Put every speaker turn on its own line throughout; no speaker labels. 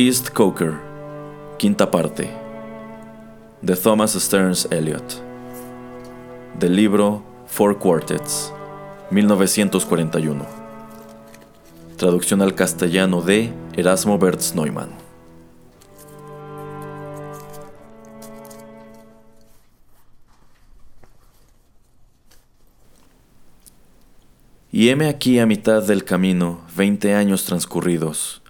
East Coker, quinta parte, de Thomas Stearns Eliot, del libro Four Quartets, 1941, traducción al castellano de Erasmo Bertz Neumann. Y heme aquí a mitad del camino, veinte años transcurridos,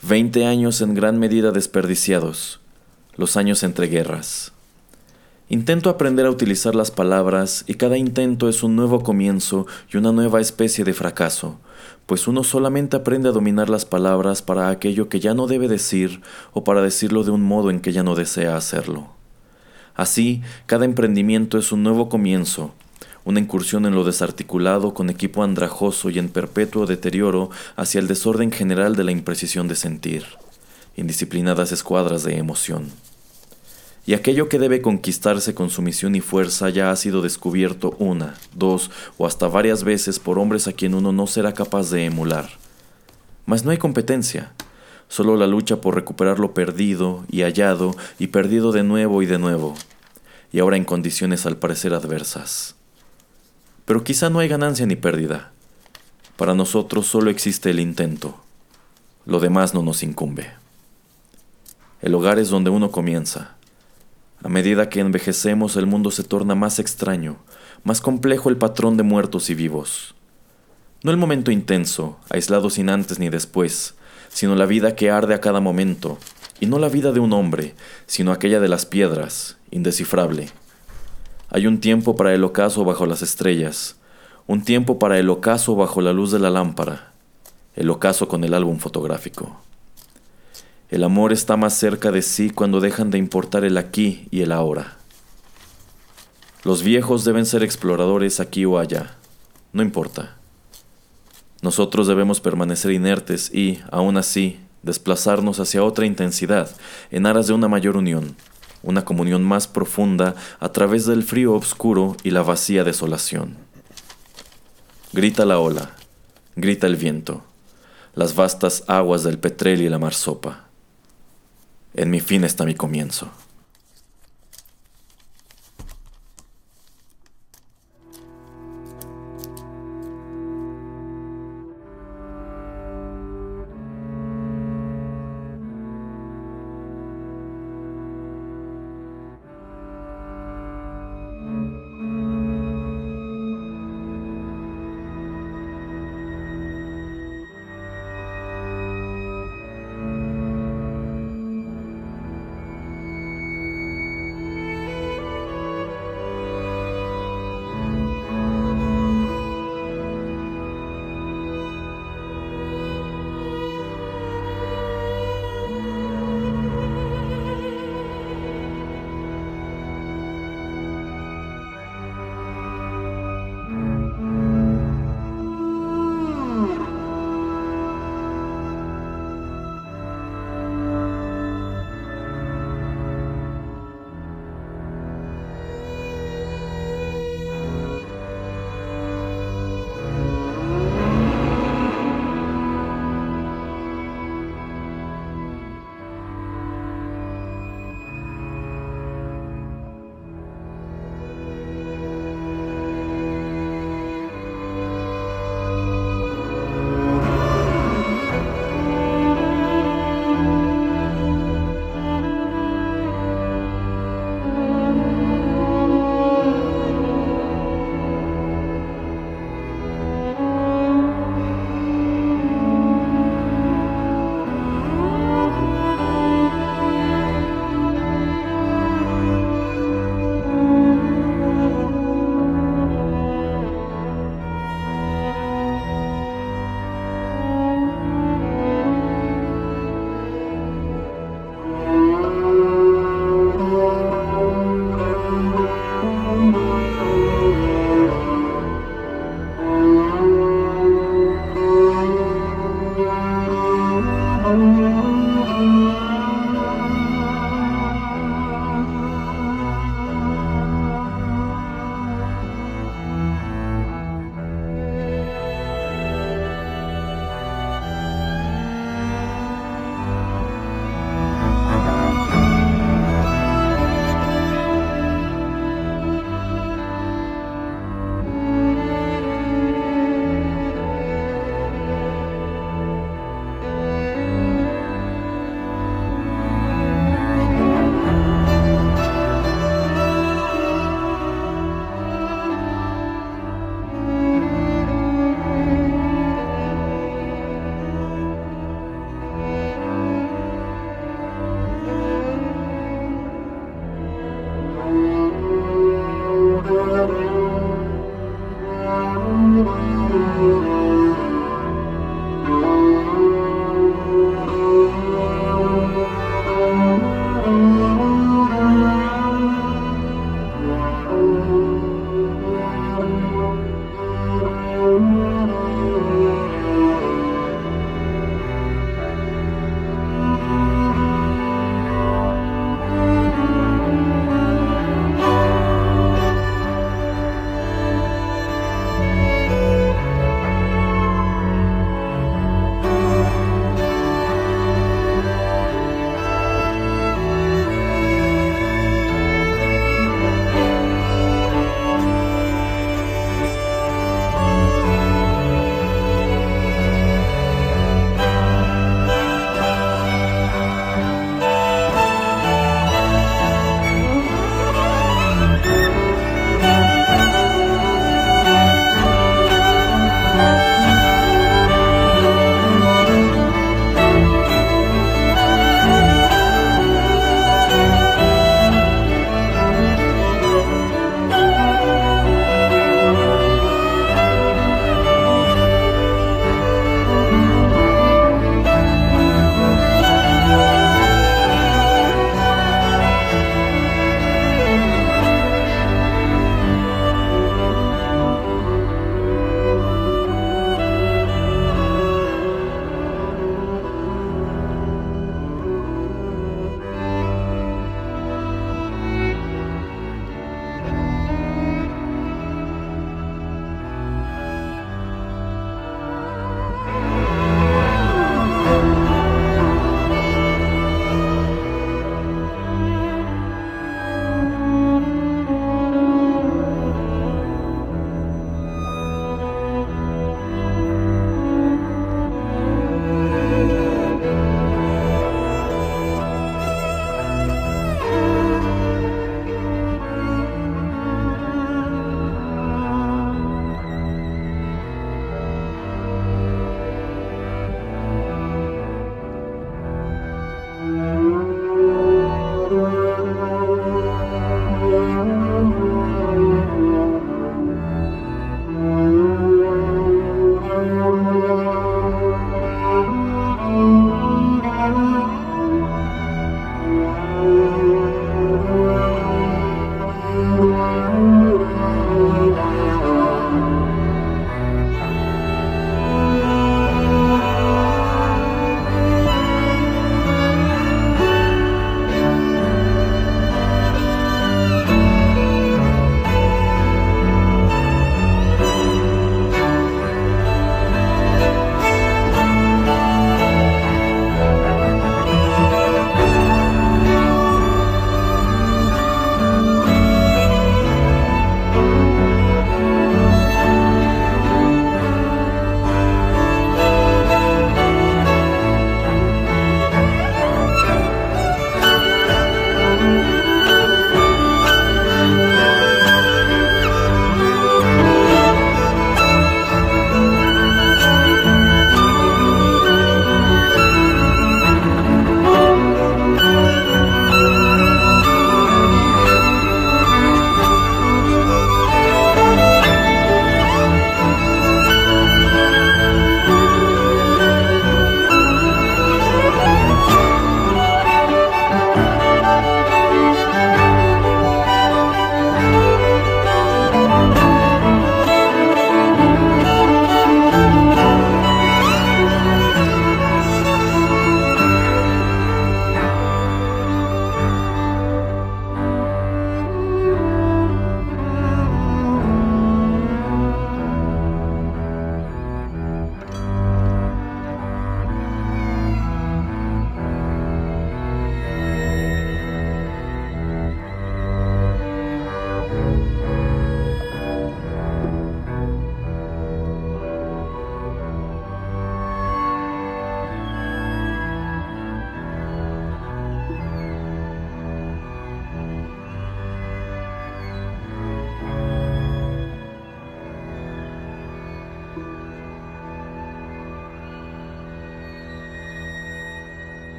Veinte años en gran medida desperdiciados, los años entre guerras. Intento aprender a utilizar las palabras y cada intento es un nuevo comienzo y una nueva especie de fracaso, pues uno solamente aprende a dominar las palabras para aquello que ya no debe decir o para decirlo de un modo en que ya no desea hacerlo. Así, cada emprendimiento es un nuevo comienzo una incursión en lo desarticulado con equipo andrajoso y en perpetuo deterioro hacia el desorden general de la imprecisión de sentir, indisciplinadas escuadras de emoción. Y aquello que debe conquistarse con sumisión y fuerza ya ha sido descubierto una, dos o hasta varias veces por hombres a quien uno no será capaz de emular. Mas no hay competencia, solo la lucha por recuperar lo perdido y hallado y perdido de nuevo y de nuevo, y ahora en condiciones al parecer adversas. Pero quizá no hay ganancia ni pérdida. Para nosotros solo existe el intento. Lo demás no nos incumbe. El hogar es donde uno comienza. A medida que envejecemos el mundo se torna más extraño, más complejo el patrón de muertos y vivos. No el momento intenso, aislado sin antes ni después, sino la vida que arde a cada momento, y no la vida de un hombre, sino aquella de las piedras, indescifrable. Hay un tiempo para el ocaso bajo las estrellas, un tiempo para el ocaso bajo la luz de la lámpara, el ocaso con el álbum fotográfico. El amor está más cerca de sí cuando dejan de importar el aquí y el ahora. Los viejos deben ser exploradores aquí o allá, no importa. Nosotros debemos permanecer inertes y, aún así, desplazarnos hacia otra intensidad, en aras de una mayor unión una comunión más profunda a través del frío oscuro y la vacía desolación. Grita la ola, grita el viento, las vastas aguas del petrel y la marsopa. En mi fin está mi comienzo.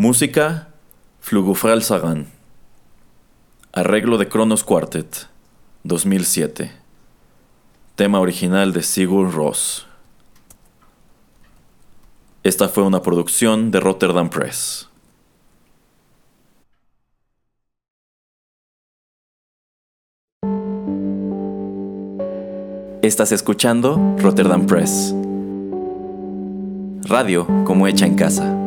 Música, Flugufral Sagan. Arreglo de Kronos Quartet, 2007. Tema original de Sigur Ross. Esta fue una producción de Rotterdam Press. Estás escuchando Rotterdam Press. Radio como hecha en casa.